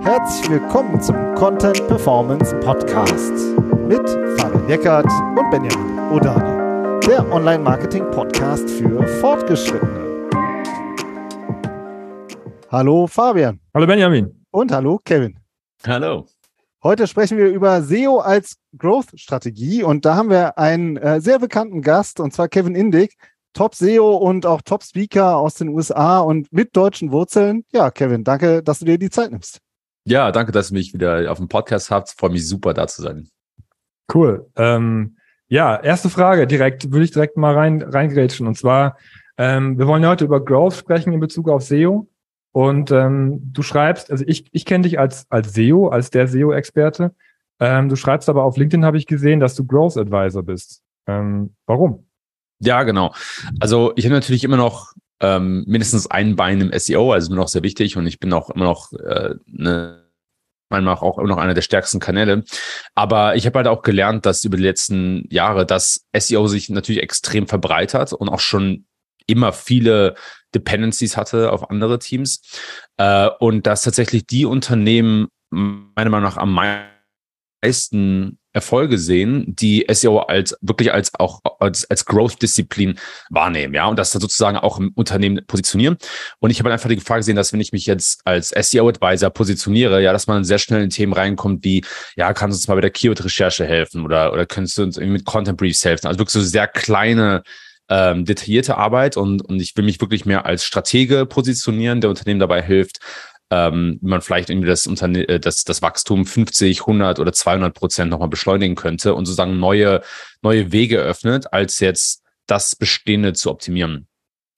Herzlich willkommen zum Content Performance Podcast mit Fabian Eckert und Benjamin Odani, der Online-Marketing-Podcast für Fortgeschrittene. Hallo Fabian. Hallo Benjamin. Und hallo Kevin. Hallo. Heute sprechen wir über SEO als Growth-Strategie und da haben wir einen äh, sehr bekannten Gast und zwar Kevin Indig, Top-SEO und auch Top-Speaker aus den USA und mit deutschen Wurzeln. Ja, Kevin, danke, dass du dir die Zeit nimmst. Ja, danke, dass ihr mich wieder auf dem Podcast habt. Freue mich super, da zu sein. Cool. Ähm, ja, erste Frage direkt, würde ich direkt mal rein, reingrätschen. Und zwar, ähm, wir wollen ja heute über Growth sprechen in Bezug auf SEO. Und ähm, du schreibst, also ich, ich kenne dich als, als SEO, als der SEO-Experte. Ähm, du schreibst aber auf LinkedIn, habe ich gesehen, dass du Growth Advisor bist. Ähm, warum? Ja, genau. Also ich habe natürlich immer noch ähm, mindestens ein Bein im SEO, also mir noch sehr wichtig und ich bin auch immer noch äh, eine manchmal auch immer noch einer der stärksten Kanäle. Aber ich habe halt auch gelernt, dass über die letzten Jahre das SEO sich natürlich extrem verbreitert und auch schon immer viele Dependencies hatte auf andere Teams. Äh, und dass tatsächlich die Unternehmen meiner Meinung nach am meisten Erfolge sehen, die SEO als wirklich als auch als, als Growth-Disziplin wahrnehmen, ja, und das sozusagen auch im Unternehmen positionieren. Und ich habe einfach die Gefahr gesehen, dass wenn ich mich jetzt als SEO-Advisor positioniere, ja, dass man sehr schnell in Themen reinkommt wie, ja, kannst du uns mal bei der Keyword-Recherche helfen oder oder könntest du uns irgendwie mit Content Briefs helfen? Also wirklich so sehr kleine ähm, detaillierte Arbeit und, und ich will mich wirklich mehr als Stratege positionieren, der Unternehmen dabei hilft, ähm, man vielleicht irgendwie das, Unterne äh, das, das Wachstum 50, 100 oder 200 Prozent nochmal beschleunigen könnte und sozusagen neue, neue Wege öffnet, als jetzt das Bestehende zu optimieren.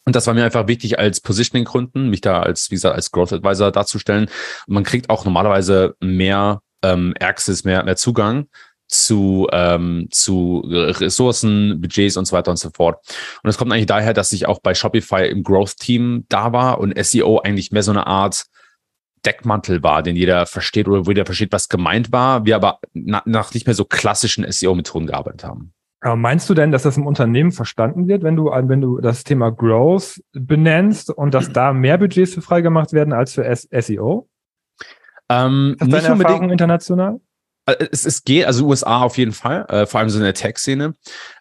Und das war mir einfach wichtig als Positioning-Gründen, mich da als, wie gesagt, als Growth Advisor darzustellen. Und man kriegt auch normalerweise mehr ähm, Access, mehr, mehr Zugang zu, ähm, zu Ressourcen, Budgets und so weiter und so fort. Und das kommt eigentlich daher, dass ich auch bei Shopify im Growth-Team da war und SEO eigentlich mehr so eine Art Deckmantel war, den jeder versteht oder wo jeder versteht, was gemeint war, wir aber nach nicht mehr so klassischen SEO-Methoden gearbeitet haben. Aber meinst du denn, dass das im Unternehmen verstanden wird, wenn du, wenn du das Thema Growth benennst und dass da mehr Budgets für freigemacht werden als für SEO? Ähm, ist das deine Erfahrung international? Äh, es, es geht, also USA auf jeden Fall, äh, vor allem so in der Tech-Szene.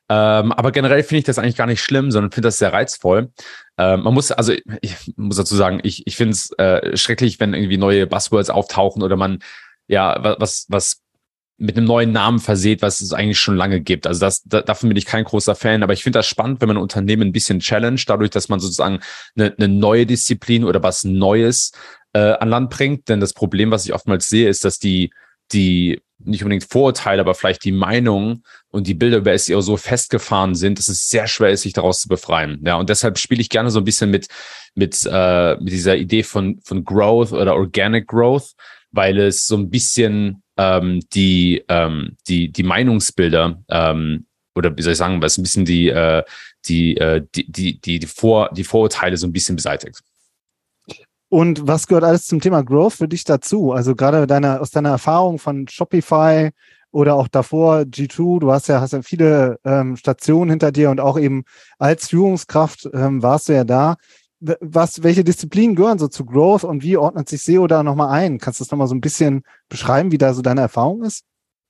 Ähm, aber generell finde ich das eigentlich gar nicht schlimm, sondern finde das sehr reizvoll. Ähm, man muss, also ich muss dazu sagen, ich, ich finde es äh, schrecklich, wenn irgendwie neue Buzzwords auftauchen oder man ja was, was mit einem neuen Namen verseht, was es eigentlich schon lange gibt. Also das, da, davon bin ich kein großer Fan, aber ich finde das spannend, wenn man ein Unternehmen ein bisschen challenge, dadurch, dass man sozusagen eine, eine neue Disziplin oder was Neues äh, an Land bringt. Denn das Problem, was ich oftmals sehe, ist, dass die die nicht unbedingt Vorurteile, aber vielleicht die Meinung und die Bilder über SEO so festgefahren sind, dass es sehr schwer ist, sich daraus zu befreien. Ja, und deshalb spiele ich gerne so ein bisschen mit, mit, äh, mit dieser Idee von, von Growth oder Organic Growth, weil es so ein bisschen ähm, die, ähm, die, die Meinungsbilder ähm, oder wie soll ich sagen, weil es ein bisschen die, äh, die, äh, die, die, die, Vor, die Vorurteile so ein bisschen beseitigt. Und was gehört alles zum Thema Growth für dich dazu? Also gerade deine, aus deiner Erfahrung von Shopify oder auch davor G2, du hast ja, hast ja viele ähm, Stationen hinter dir und auch eben als Führungskraft ähm, warst du ja da. Was, welche Disziplinen gehören so zu Growth und wie ordnet sich SEO da nochmal ein? Kannst du das nochmal so ein bisschen beschreiben, wie da so deine Erfahrung ist?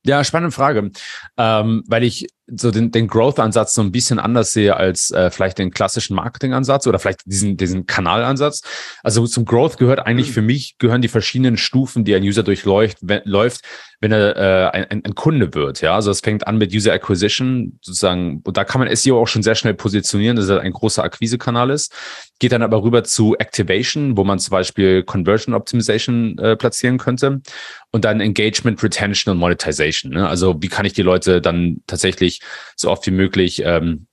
Ja, spannende Frage, ähm, weil ich so den, den Growth-Ansatz so ein bisschen anders sehe als äh, vielleicht den klassischen Marketing-Ansatz oder vielleicht diesen, diesen Kanalansatz. Also zum Growth gehört eigentlich für mich, gehören die verschiedenen Stufen, die ein User durchläuft, wenn, läuft, wenn er äh, ein, ein Kunde wird. Ja, also es fängt an mit User Acquisition sozusagen und da kann man SEO auch schon sehr schnell positionieren, dass er ein großer Akquisekanal ist. Geht dann aber rüber zu Activation, wo man zum Beispiel Conversion Optimization äh, platzieren könnte und dann Engagement, Retention und Monetization. Ne? Also wie kann ich die Leute dann tatsächlich wirklich so oft wie möglich ähm,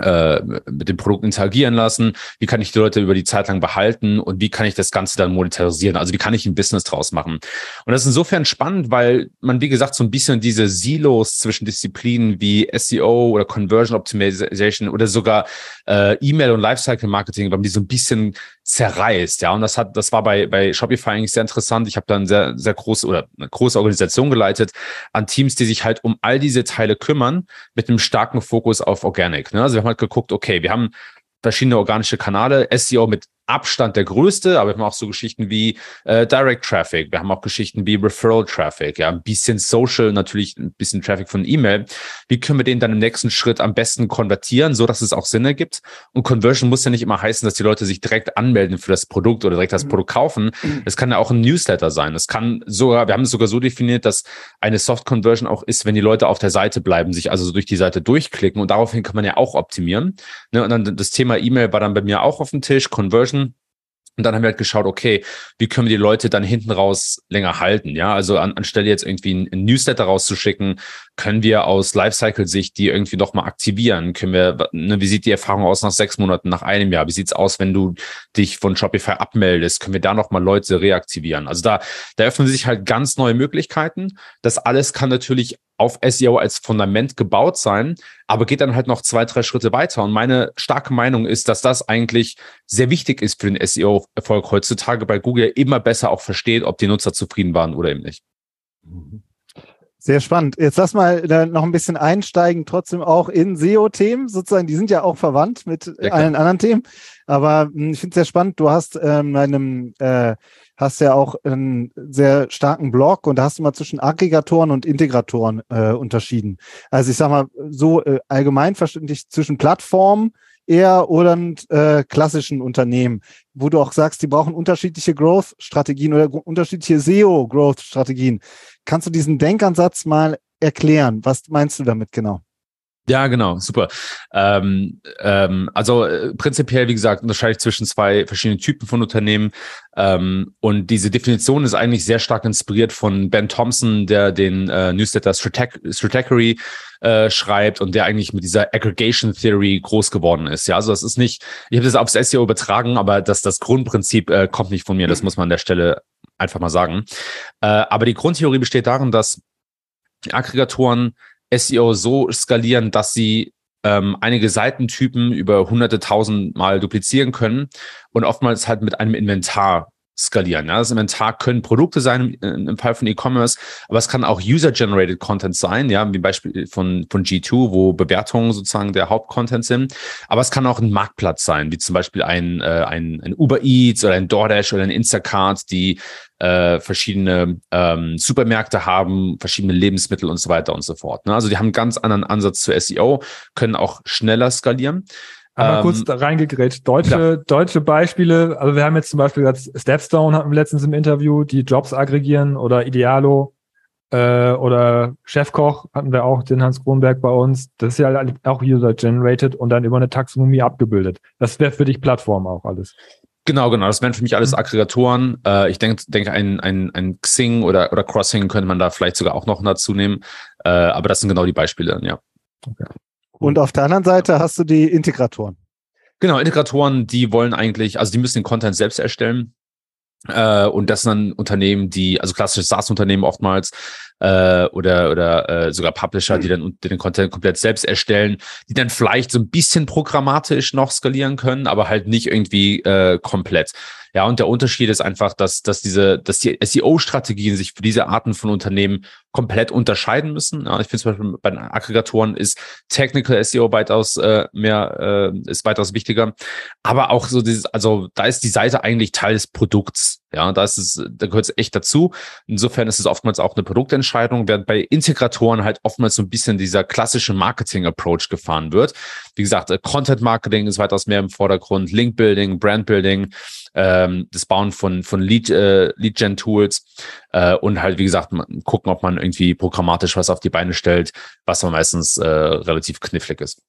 äh, mit dem Produkt interagieren lassen, wie kann ich die Leute über die Zeit lang behalten? Und wie kann ich das Ganze dann monetarisieren, also wie kann ich ein Business draus machen. Und das ist insofern spannend, weil man, wie gesagt, so ein bisschen diese Silos zwischen Disziplinen wie SEO oder Conversion Optimization oder sogar äh, E-Mail und Lifecycle Marketing, weil man die so ein bisschen zerreißt, ja. Und das hat, das war bei, bei Shopify eigentlich sehr interessant. Ich habe dann sehr, sehr große oder eine große Organisation geleitet an Teams, die sich halt um all diese Teile kümmern, mit einem starken Fokus auf Organic. Ne? Also wir haben halt geguckt, okay, wir haben verschiedene organische Kanäle, SEO mit Abstand der größte, aber wir haben auch so Geschichten wie äh, Direct Traffic, wir haben auch Geschichten wie Referral Traffic, ja, ein bisschen Social, natürlich ein bisschen Traffic von E-Mail. Wie können wir den dann im nächsten Schritt am besten konvertieren, so dass es auch Sinn ergibt? Und Conversion muss ja nicht immer heißen, dass die Leute sich direkt anmelden für das Produkt oder direkt das mhm. Produkt kaufen. Es kann ja auch ein Newsletter sein. Es kann sogar, wir haben es sogar so definiert, dass eine Soft Conversion auch ist, wenn die Leute auf der Seite bleiben, sich also so durch die Seite durchklicken und daraufhin kann man ja auch optimieren. Ne? Und dann das Thema E-Mail war dann bei mir auch auf dem Tisch, Conversion. Und dann haben wir halt geschaut, okay, wie können wir die Leute dann hinten raus länger halten? Ja, also an, anstelle jetzt irgendwie ein, Newsletter rauszuschicken, können wir aus Lifecycle-Sicht die irgendwie nochmal aktivieren? Können wir, ne, wie sieht die Erfahrung aus nach sechs Monaten, nach einem Jahr? Wie sieht's aus, wenn du dich von Shopify abmeldest? Können wir da nochmal Leute reaktivieren? Also da, da öffnen sich halt ganz neue Möglichkeiten. Das alles kann natürlich auf SEO als Fundament gebaut sein, aber geht dann halt noch zwei, drei Schritte weiter. Und meine starke Meinung ist, dass das eigentlich sehr wichtig ist für den SEO-Erfolg heutzutage, weil Google immer besser auch versteht, ob die Nutzer zufrieden waren oder eben nicht. Sehr spannend. Jetzt lass mal da noch ein bisschen einsteigen, trotzdem auch in SEO-Themen sozusagen. Die sind ja auch verwandt mit ja, allen anderen Themen. Aber hm, ich finde es sehr spannend. Du hast ähm, einem äh, hast ja auch einen sehr starken Blog und da hast du mal zwischen Aggregatoren und Integratoren äh, unterschieden. Also ich sag mal so äh, allgemein verständlich zwischen Plattformen eher oder äh, klassischen Unternehmen, wo du auch sagst, die brauchen unterschiedliche Growth-Strategien oder unterschiedliche SEO-Growth-Strategien. Kannst du diesen Denkansatz mal erklären? Was meinst du damit genau? Ja, genau, super. Ähm, ähm, also äh, prinzipiell, wie gesagt, unterscheide ich zwischen zwei verschiedenen Typen von Unternehmen. Ähm, und diese Definition ist eigentlich sehr stark inspiriert von Ben Thompson, der den äh, Newsletter Stratechery äh, schreibt und der eigentlich mit dieser Aggregation Theory groß geworden ist. Ja, also das ist nicht, ich habe das aufs SEO übertragen, aber das, das Grundprinzip äh, kommt nicht von mir. Das muss man an der Stelle einfach mal sagen. Äh, aber die Grundtheorie besteht darin, dass Aggregatoren SEO so skalieren, dass sie ähm, einige Seitentypen über hunderte tausend Mal duplizieren können und oftmals halt mit einem Inventar skalieren. Ja, das Inventar können Produkte sein im, im Fall von E-Commerce, aber es kann auch User-Generated Content sein, ja, wie Beispiel von, von G2, wo Bewertungen sozusagen der Hauptcontent sind. Aber es kann auch ein Marktplatz sein, wie zum Beispiel ein, äh, ein, ein Uber Eats oder ein DoorDash oder ein Instacart, die äh, verschiedene ähm, Supermärkte haben, verschiedene Lebensmittel und so weiter und so fort. Ne? Also die haben einen ganz anderen Ansatz zu SEO, können auch schneller skalieren. Aber ähm, kurz da reingegrätscht. Deutsche, deutsche Beispiele, also wir haben jetzt zum Beispiel jetzt Stepstone hatten wir letztens im Interview, die Jobs aggregieren oder Idealo äh, oder Chefkoch hatten wir auch den Hans Kronberg bei uns. Das ist ja auch user-generated und dann über eine Taxonomie abgebildet. Das wäre für dich Plattform auch alles. Genau, genau. Das wären für mich alles mhm. Aggregatoren. Äh, ich denke, denke ein, ein, ein Xing oder, oder Crossing könnte man da vielleicht sogar auch noch dazu nehmen. Äh, aber das sind genau die Beispiele, ja. Okay. Und auf der anderen Seite hast du die Integratoren. Genau, Integratoren, die wollen eigentlich, also die müssen den Content selbst erstellen. Äh, und das sind dann Unternehmen, die, also klassische SaaS-Unternehmen oftmals, äh, oder, oder äh, sogar Publisher, die dann die den Content komplett selbst erstellen, die dann vielleicht so ein bisschen programmatisch noch skalieren können, aber halt nicht irgendwie äh, komplett. Ja, und der Unterschied ist einfach, dass, dass diese, dass die SEO-Strategien sich für diese Arten von Unternehmen komplett unterscheiden müssen. Ja, ich finde zum Beispiel bei den Aggregatoren ist Technical SEO weitaus äh, mehr, äh, ist weitaus wichtiger. Aber auch so dieses, also da ist die Seite eigentlich Teil des Produkts. Ja, da ist es, da gehört es echt dazu. Insofern ist es oftmals auch eine Produktentscheidung, während bei Integratoren halt oftmals so ein bisschen dieser klassische Marketing-Approach gefahren wird. Wie gesagt, äh, Content Marketing ist weitaus mehr im Vordergrund, Link Building, Brand Building ähm, das Bauen von, von Lead, äh, Lead-Gen-Tools äh, und halt, wie gesagt, gucken, ob man irgendwie programmatisch was auf die Beine stellt, was dann meistens äh, relativ knifflig ist.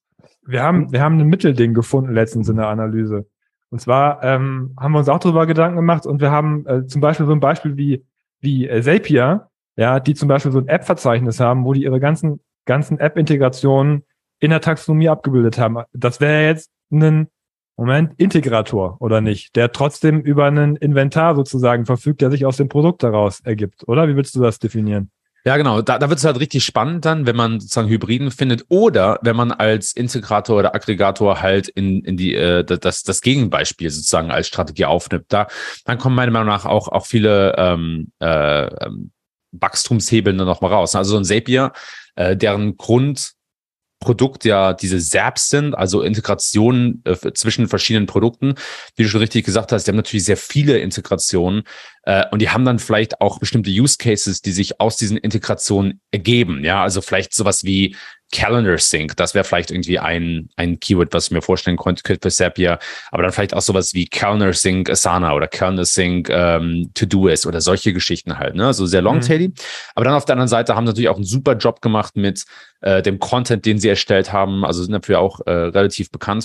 Wir haben, wir haben ein Mittelding gefunden letztens in der Analyse. Und zwar ähm, haben wir uns auch darüber Gedanken gemacht und wir haben äh, zum Beispiel so ein Beispiel wie, wie äh, Zapier, ja, die zum Beispiel so ein App-Verzeichnis haben, wo die ihre ganzen, ganzen App-Integrationen in der Taxonomie abgebildet haben. Das wäre jetzt ein Moment, Integrator oder nicht, der trotzdem über einen Inventar sozusagen verfügt, der sich aus dem Produkt daraus ergibt, oder? Wie willst du das definieren? Ja, genau. Da, da wird es halt richtig spannend dann, wenn man sozusagen Hybriden findet oder wenn man als Integrator oder Aggregator halt in, in die äh, das, das Gegenbeispiel sozusagen als Strategie aufnimmt. Da dann kommen meiner Meinung nach auch, auch viele ähm, äh, ähm, Wachstumshebeln dann nochmal raus. Also so ein Zapier, äh, deren Grund Produkt ja diese SAPs sind, also Integrationen äh, zwischen verschiedenen Produkten. Wie du schon richtig gesagt hast, die haben natürlich sehr viele Integrationen äh, und die haben dann vielleicht auch bestimmte Use Cases, die sich aus diesen Integrationen ergeben. Ja, also vielleicht sowas wie Calendar Sync, das wäre vielleicht irgendwie ein, ein Keyword, was ich mir vorstellen könnte, könnte für Zapier, aber dann vielleicht auch sowas wie Calendar Sync Asana oder Calendar Sync ähm, Todoist oder solche Geschichten halt, ne? Also sehr longtaily. Mhm. Aber dann auf der anderen Seite haben sie natürlich auch einen super Job gemacht mit äh, dem Content, den sie erstellt haben, also sind dafür auch äh, relativ bekannt.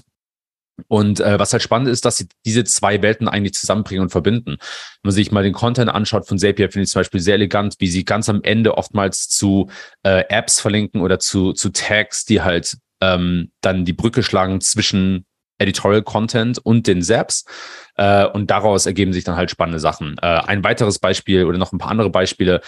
Und äh, was halt spannend ist, dass sie diese zwei Welten eigentlich zusammenbringen und verbinden. Wenn man sich mal den Content anschaut von Zapier, finde ich zum Beispiel sehr elegant, wie sie ganz am Ende oftmals zu äh, Apps verlinken oder zu, zu Tags, die halt ähm, dann die Brücke schlagen zwischen Editorial Content und den Zaps. Äh, und daraus ergeben sich dann halt spannende Sachen. Äh, ein weiteres Beispiel oder noch ein paar andere Beispiele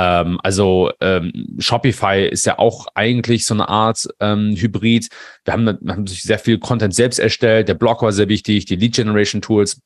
ähm, also ähm, Shopify ist ja auch eigentlich so eine Art ähm, Hybrid. Wir haben, wir haben sehr viel Content selbst erstellt. Der Blog war sehr wichtig, die Lead Generation Tools.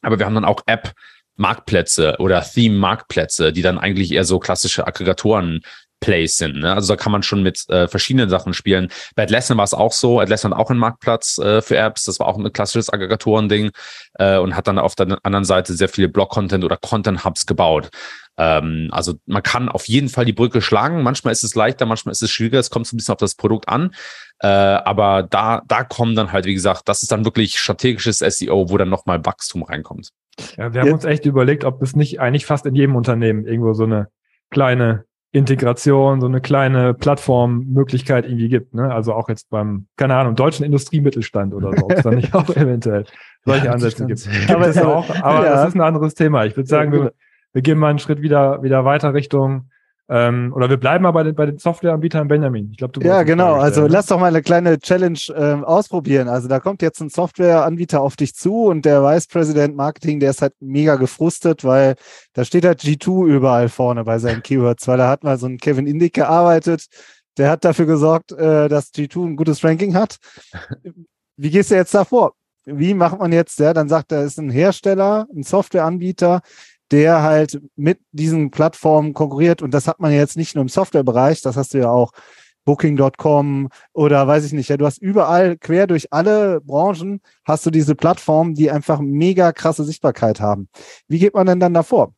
Aber wir haben dann auch App Marktplätze oder Theme Marktplätze, die dann eigentlich eher so klassische Aggregatoren Plays sind. Ne? Also da kann man schon mit äh, verschiedenen Sachen spielen. Bei Atlassian war es auch so. Atlassian hat auch einen Marktplatz äh, für Apps. Das war auch ein klassisches Aggregatoren-Ding äh, und hat dann auf der anderen Seite sehr viele Blog-Content oder Content-Hubs gebaut. Ähm, also man kann auf jeden Fall die Brücke schlagen. Manchmal ist es leichter, manchmal ist es schwieriger. Es kommt so ein bisschen auf das Produkt an. Äh, aber da, da kommen dann halt, wie gesagt, das ist dann wirklich strategisches SEO, wo dann nochmal Wachstum reinkommt. Ja, wir haben ja. uns echt überlegt, ob es nicht eigentlich fast in jedem Unternehmen irgendwo so eine kleine Integration, so eine kleine Plattformmöglichkeit irgendwie gibt. Ne? Also auch jetzt beim, keine Ahnung, deutschen Industriemittelstand oder so, ob es da nicht auch eventuell solche ja, Ansätze gibt. Aber, ist auch, aber ja. das ist ein anderes Thema. Ich würde sagen, wir, wir gehen mal einen Schritt wieder, wieder weiter Richtung, ähm, oder wir bleiben mal bei den, bei den Softwareanbietern, Benjamin. Ich glaube, du Ja, genau. Also lass doch mal eine kleine Challenge ähm, ausprobieren. Also da kommt jetzt ein Softwareanbieter auf dich zu und der Vice President Marketing, der ist halt mega gefrustet, weil da steht halt G2 überall vorne bei seinen Keywords, weil da hat mal so ein Kevin Indig gearbeitet. Der hat dafür gesorgt, äh, dass G2 ein gutes Ranking hat. Wie gehst du jetzt da vor? Wie macht man jetzt, ja, dann sagt er, ist ein Hersteller, ein Softwareanbieter, der halt mit diesen Plattformen konkurriert. Und das hat man jetzt nicht nur im Softwarebereich, das hast du ja auch Booking.com oder weiß ich nicht. Ja, du hast überall quer durch alle Branchen hast du diese Plattformen, die einfach mega krasse Sichtbarkeit haben. Wie geht man denn dann davor?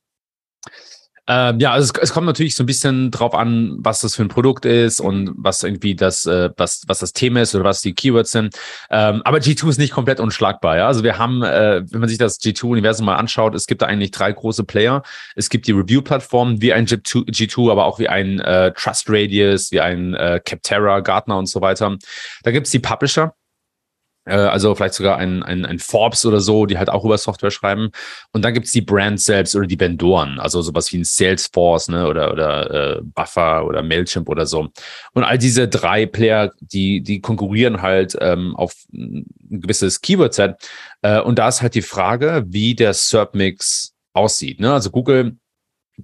Ähm, ja, also es, es, kommt natürlich so ein bisschen drauf an, was das für ein Produkt ist und was irgendwie das, äh, was, was das Thema ist oder was die Keywords sind. Ähm, aber G2 ist nicht komplett unschlagbar. Ja? Also wir haben, äh, wenn man sich das G2-Universum mal anschaut, es gibt da eigentlich drei große Player. Es gibt die Review-Plattformen wie ein G2, G2, aber auch wie ein äh, Trust Radius, wie ein äh, Capterra, Gartner und so weiter. Da gibt's die Publisher also vielleicht sogar ein, ein, ein Forbes oder so, die halt auch über Software schreiben. Und dann gibt's die Brands selbst oder die Vendoren, also sowas wie ein Salesforce ne, oder, oder äh, Buffer oder Mailchimp oder so. Und all diese drei Player, die, die konkurrieren halt ähm, auf ein gewisses Keyword-Set. Äh, und da ist halt die Frage, wie der SERP-Mix aussieht. Ne? Also Google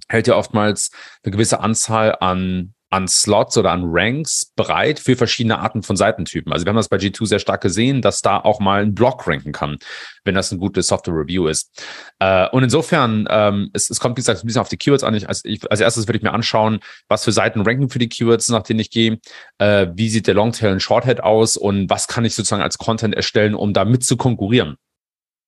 hält ja oftmals eine gewisse Anzahl an an Slots oder an Ranks bereit für verschiedene Arten von Seitentypen. Also wir haben das bei G2 sehr stark gesehen, dass da auch mal ein Block ranken kann, wenn das ein gutes Software Review ist. Äh, und insofern, ähm, es, es kommt, wie gesagt, ein bisschen auf die Keywords an. Ich, als, ich, als erstes würde ich mir anschauen, was für Seiten ranken für die Keywords, nach denen ich gehe. Äh, wie sieht der Longtail und Shorthead aus und was kann ich sozusagen als Content erstellen, um da mit zu konkurrieren.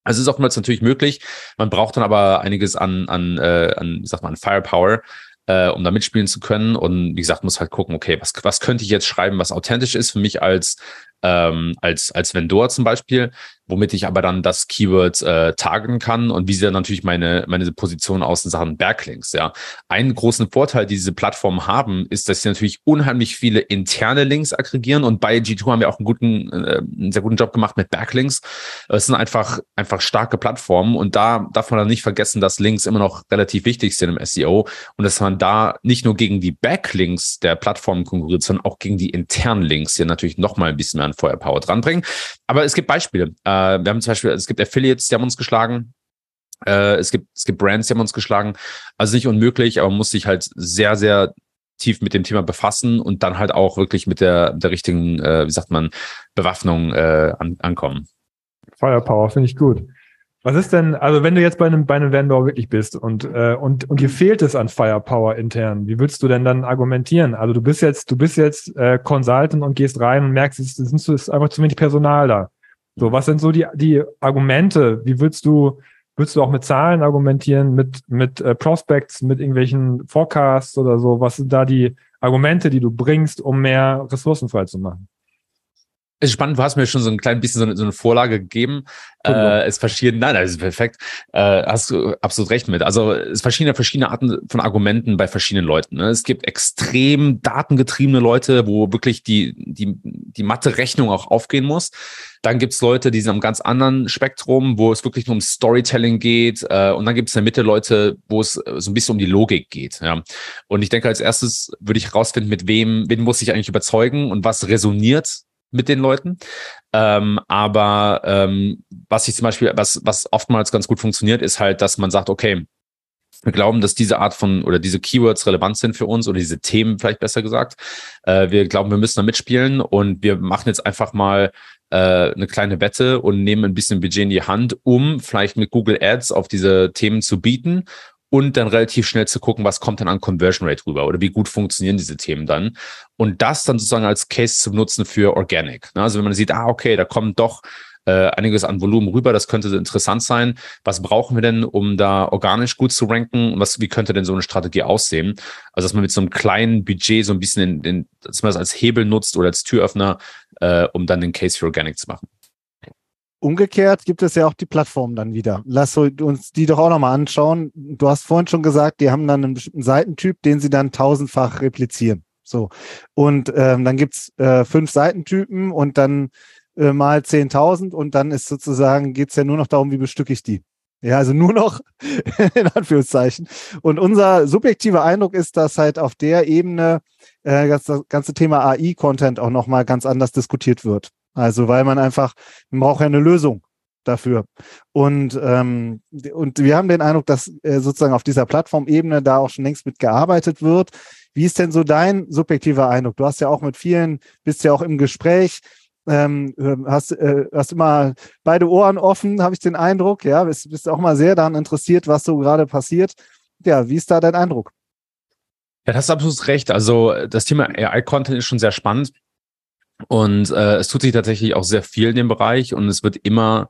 Also es ist oftmals natürlich möglich. Man braucht dann aber einiges an, an, äh, an wie sagt man, Firepower, äh, um da mitspielen zu können. Und wie gesagt, muss halt gucken, okay, was, was könnte ich jetzt schreiben, was authentisch ist für mich als, ähm, als, als Vendor zum Beispiel, womit ich aber dann das Keyword äh, targeten kann und wie sieht dann natürlich meine, meine Position aus in Sachen Backlinks. Ja, einen großen Vorteil, die diese Plattformen haben, ist, dass sie natürlich unheimlich viele interne Links aggregieren und bei G2 haben wir auch einen guten, äh, einen sehr guten Job gemacht mit Backlinks. Es sind einfach, einfach starke Plattformen und da darf man dann nicht vergessen, dass Links immer noch relativ wichtig sind im SEO und dass man da nicht nur gegen die Backlinks der Plattformen konkurriert, sondern auch gegen die internen Links, die natürlich noch mal ein bisschen mehr an Feuerpower dranbringen. Aber es gibt Beispiele. Äh, wir haben zum Beispiel, es gibt Affiliates, die haben uns geschlagen. Äh, es gibt, es gibt Brands, die haben uns geschlagen. Also nicht unmöglich, aber man muss sich halt sehr, sehr tief mit dem Thema befassen und dann halt auch wirklich mit der, der richtigen, äh, wie sagt man, Bewaffnung äh, an, ankommen. Firepower finde ich gut. Was ist denn, also wenn du jetzt bei einem, bei einem Vendor wirklich bist und, äh, und, und dir fehlt es an Firepower intern, wie würdest du denn dann argumentieren? Also du bist jetzt, du bist jetzt äh, Consultant und gehst rein und merkst, es ist, ist einfach zu wenig Personal da. So, was sind so die, die Argumente? Wie würdest du, würdest du auch mit Zahlen argumentieren, mit, mit äh, Prospects, mit irgendwelchen Forecasts oder so? Was sind da die Argumente, die du bringst, um mehr Ressourcen frei zu machen? Es ist spannend, du hast mir schon so ein klein bisschen so eine, so eine Vorlage gegeben. Äh, es verschieden, nein, das ist perfekt. Äh, hast du absolut recht mit. Also es verschiedene verschiedene Arten von Argumenten bei verschiedenen Leuten. Ne? Es gibt extrem datengetriebene Leute, wo wirklich die die die Mathe-Rechnung auch aufgehen muss. Dann gibt's Leute, die sind am ganz anderen Spektrum, wo es wirklich nur um Storytelling geht. Äh, und dann gibt es in der Mitte Leute, wo es so ein bisschen um die Logik geht. Ja. Und ich denke, als erstes würde ich herausfinden, mit wem, wen muss ich eigentlich überzeugen und was resoniert mit den Leuten. Ähm, aber ähm, was ich zum Beispiel, was, was oftmals ganz gut funktioniert, ist halt, dass man sagt, okay, wir glauben, dass diese Art von oder diese Keywords relevant sind für uns oder diese Themen vielleicht besser gesagt. Äh, wir glauben, wir müssen da mitspielen und wir machen jetzt einfach mal äh, eine kleine Wette und nehmen ein bisschen Budget in die Hand, um vielleicht mit Google Ads auf diese Themen zu bieten und dann relativ schnell zu gucken, was kommt dann an Conversion Rate rüber oder wie gut funktionieren diese Themen dann. Und das dann sozusagen als Case zu nutzen für Organic. Ne? Also wenn man sieht, ah, okay, da kommt doch äh, einiges an Volumen rüber, das könnte interessant sein. Was brauchen wir denn, um da organisch gut zu ranken? Was, wie könnte denn so eine Strategie aussehen? Also, dass man mit so einem kleinen Budget so ein bisschen in, in, dass man das als Hebel nutzt oder als Türöffner, äh, um dann den Case für Organic zu machen. Umgekehrt gibt es ja auch die Plattform dann wieder. Lass uns die doch auch nochmal anschauen. Du hast vorhin schon gesagt, die haben dann einen bestimmten Seitentyp, den sie dann tausendfach replizieren. So. Und ähm, dann gibt's äh, fünf Seitentypen und dann äh, mal 10.000 und dann ist sozusagen, geht's ja nur noch darum, wie bestücke ich die. Ja, also nur noch in Anführungszeichen. Und unser subjektiver Eindruck ist, dass halt auf der Ebene äh, das ganze Thema AI-Content auch nochmal ganz anders diskutiert wird. Also weil man einfach, man braucht ja eine Lösung dafür. Und, ähm, und wir haben den Eindruck, dass äh, sozusagen auf dieser Plattformebene da auch schon längst mit gearbeitet wird. Wie ist denn so dein subjektiver Eindruck? Du hast ja auch mit vielen, bist ja auch im Gespräch, ähm, hast, äh, hast immer beide Ohren offen, habe ich den Eindruck. Ja, bist, bist auch mal sehr daran interessiert, was so gerade passiert. Ja, wie ist da dein Eindruck? Ja, das ist absolut recht. Also das Thema AI-Content ist schon sehr spannend. Und äh, es tut sich tatsächlich auch sehr viel in dem Bereich und es wird immer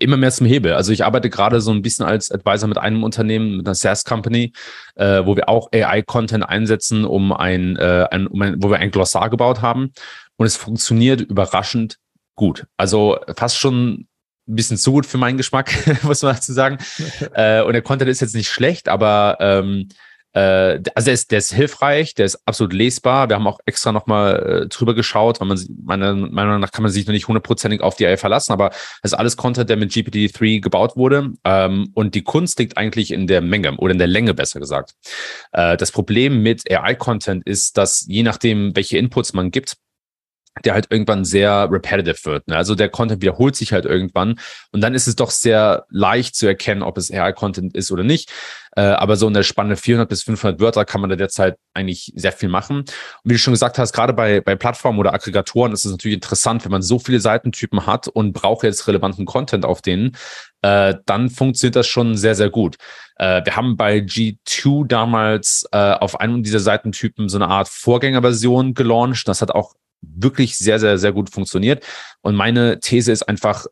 immer mehr zum Hebel. Also ich arbeite gerade so ein bisschen als Advisor mit einem Unternehmen, mit einer SaaS-Company, äh, wo wir auch AI-Content einsetzen, um ein, äh, ein, um ein, wo wir ein Glossar gebaut haben. Und es funktioniert überraschend gut. Also fast schon ein bisschen zu gut für meinen Geschmack, muss man dazu sagen. äh, und der Content ist jetzt nicht schlecht, aber ähm, äh, also der ist, der ist hilfreich, der ist absolut lesbar. Wir haben auch extra nochmal äh, drüber geschaut, weil man meiner Meinung nach kann man sich noch nicht hundertprozentig auf die AI verlassen, aber das ist alles Content, der mit GPT-3 gebaut wurde. Ähm, und die Kunst liegt eigentlich in der Menge oder in der Länge, besser gesagt. Äh, das Problem mit AI-Content ist, dass je nachdem, welche Inputs man gibt, der halt irgendwann sehr repetitive wird. Ne? Also der Content wiederholt sich halt irgendwann und dann ist es doch sehr leicht zu erkennen, ob es AI-Content ist oder nicht. Äh, aber so in der Spanne 400 bis 500 Wörter kann man da derzeit eigentlich sehr viel machen. Und wie du schon gesagt hast, gerade bei, bei Plattformen oder Aggregatoren ist es natürlich interessant, wenn man so viele Seitentypen hat und braucht jetzt relevanten Content auf denen, äh, dann funktioniert das schon sehr, sehr gut. Äh, wir haben bei G2 damals äh, auf einem dieser Seitentypen so eine Art Vorgängerversion gelauncht. Das hat auch wirklich sehr, sehr, sehr gut funktioniert. Und meine These ist einfach,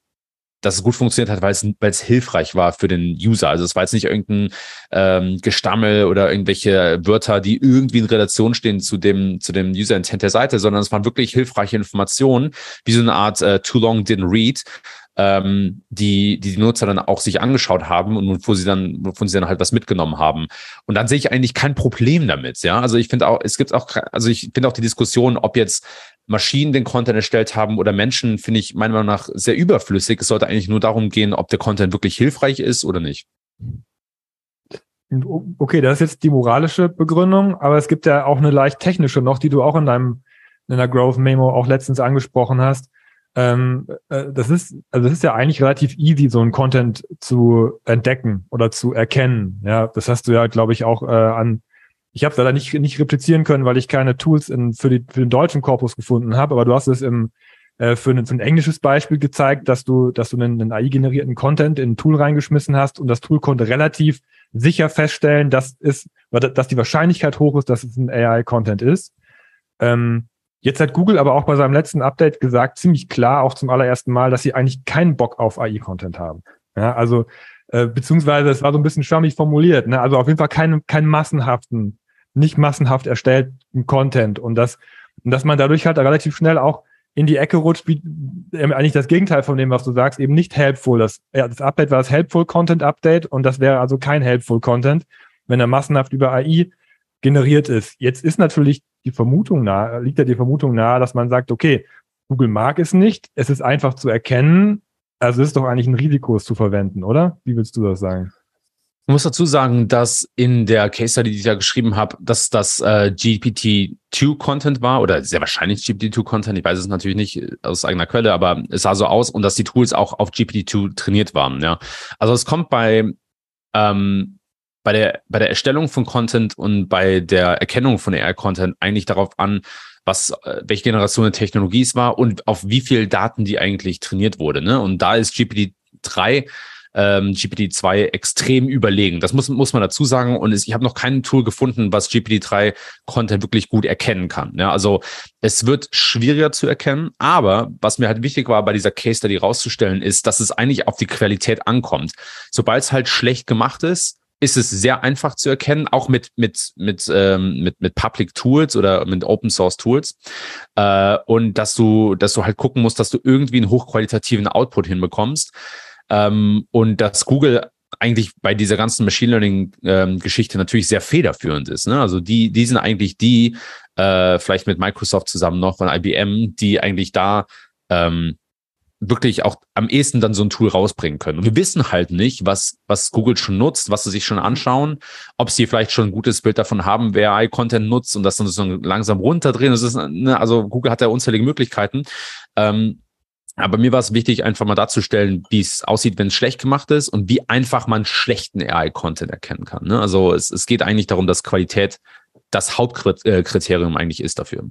dass es gut funktioniert hat, weil es, weil es hilfreich war für den User. Also es war jetzt nicht irgendein ähm, Gestammel oder irgendwelche Wörter, die irgendwie in Relation stehen zu dem, zu dem User-Intent der Seite, sondern es waren wirklich hilfreiche Informationen, wie so eine Art äh, Too Long Didn't Read, ähm, die, die die Nutzer dann auch sich angeschaut haben und wo sie dann, wovon sie dann halt was mitgenommen haben. Und dann sehe ich eigentlich kein Problem damit. Ja, also ich finde auch, es gibt auch, also ich finde auch die Diskussion, ob jetzt Maschinen den Content erstellt haben oder Menschen, finde ich meiner Meinung nach sehr überflüssig. Es sollte eigentlich nur darum gehen, ob der Content wirklich hilfreich ist oder nicht. Okay, das ist jetzt die moralische Begründung, aber es gibt ja auch eine leicht technische noch, die du auch in deinem in der Growth Memo auch letztens angesprochen hast. Ähm, äh, das ist, also das ist ja eigentlich relativ easy, so einen Content zu entdecken oder zu erkennen. Ja, das hast du ja, glaube ich, auch äh, an. Ich habe leider nicht nicht replizieren können, weil ich keine Tools in, für, die, für den deutschen Korpus gefunden habe, aber du hast es im äh, für, ein, für ein englisches Beispiel gezeigt, dass du, dass du einen, einen AI-generierten Content in ein Tool reingeschmissen hast und das Tool konnte relativ sicher feststellen, dass, ist, dass die Wahrscheinlichkeit hoch ist, dass es ein AI-Content ist. Ähm, jetzt hat Google aber auch bei seinem letzten Update gesagt, ziemlich klar, auch zum allerersten Mal, dass sie eigentlich keinen Bock auf AI-Content haben. Ja, also äh, beziehungsweise es war so ein bisschen schwammig formuliert. Ne? Also auf jeden Fall keinen keinen massenhaften, nicht massenhaft erstellten Content und das und dass man dadurch halt relativ schnell auch in die Ecke rutscht, wie äh, eigentlich das Gegenteil von dem, was du sagst, eben nicht helpful. Das, ja, das Update war das Helpful Content Update und das wäre also kein Helpful Content, wenn er massenhaft über AI generiert ist. Jetzt ist natürlich die Vermutung nahe, liegt ja die Vermutung nahe, dass man sagt, okay, Google mag es nicht, es ist einfach zu erkennen, also ist doch eigentlich ein Risiko, es zu verwenden, oder? Wie willst du das sagen? Ich muss dazu sagen, dass in der Case Study, die ich ja geschrieben habe, dass das äh, GPT-2-Content war oder sehr wahrscheinlich GPT-2-Content. Ich weiß es natürlich nicht äh, aus eigener Quelle, aber es sah so aus und dass die Tools auch auf GPT-2 trainiert waren. Ja, also es kommt bei ähm, bei der bei der Erstellung von Content und bei der Erkennung von AI-Content eigentlich darauf an, was äh, welche Generation der Technologie es war und auf wie viel Daten die eigentlich trainiert wurde. Ne? Und da ist GPT-3 ähm, GPT-2 extrem überlegen. Das muss, muss man dazu sagen. Und ich habe noch kein Tool gefunden, was GPT-3 Content wirklich gut erkennen kann. Ja, also es wird schwieriger zu erkennen. Aber was mir halt wichtig war, bei dieser Case Study rauszustellen, ist, dass es eigentlich auf die Qualität ankommt. Sobald es halt schlecht gemacht ist, ist es sehr einfach zu erkennen, auch mit mit mit ähm, mit mit Public Tools oder mit Open Source Tools äh, und dass du dass du halt gucken musst, dass du irgendwie einen hochqualitativen Output hinbekommst. Ähm, und dass Google eigentlich bei dieser ganzen Machine Learning ähm, Geschichte natürlich sehr federführend ist. Ne? Also die, die sind eigentlich die, äh, vielleicht mit Microsoft zusammen noch von IBM, die eigentlich da ähm, wirklich auch am ehesten dann so ein Tool rausbringen können. Und wir wissen halt nicht, was, was Google schon nutzt, was sie sich schon anschauen, ob sie vielleicht schon ein gutes Bild davon haben, wer AI-Content nutzt und das dann so langsam runterdrehen. Das ist, ne, also Google hat ja unzählige Möglichkeiten. Ähm, aber mir war es wichtig, einfach mal darzustellen, wie es aussieht, wenn es schlecht gemacht ist und wie einfach man schlechten AI-Content erkennen kann. Ne? Also es, es geht eigentlich darum, dass Qualität das Hauptkriterium eigentlich ist dafür.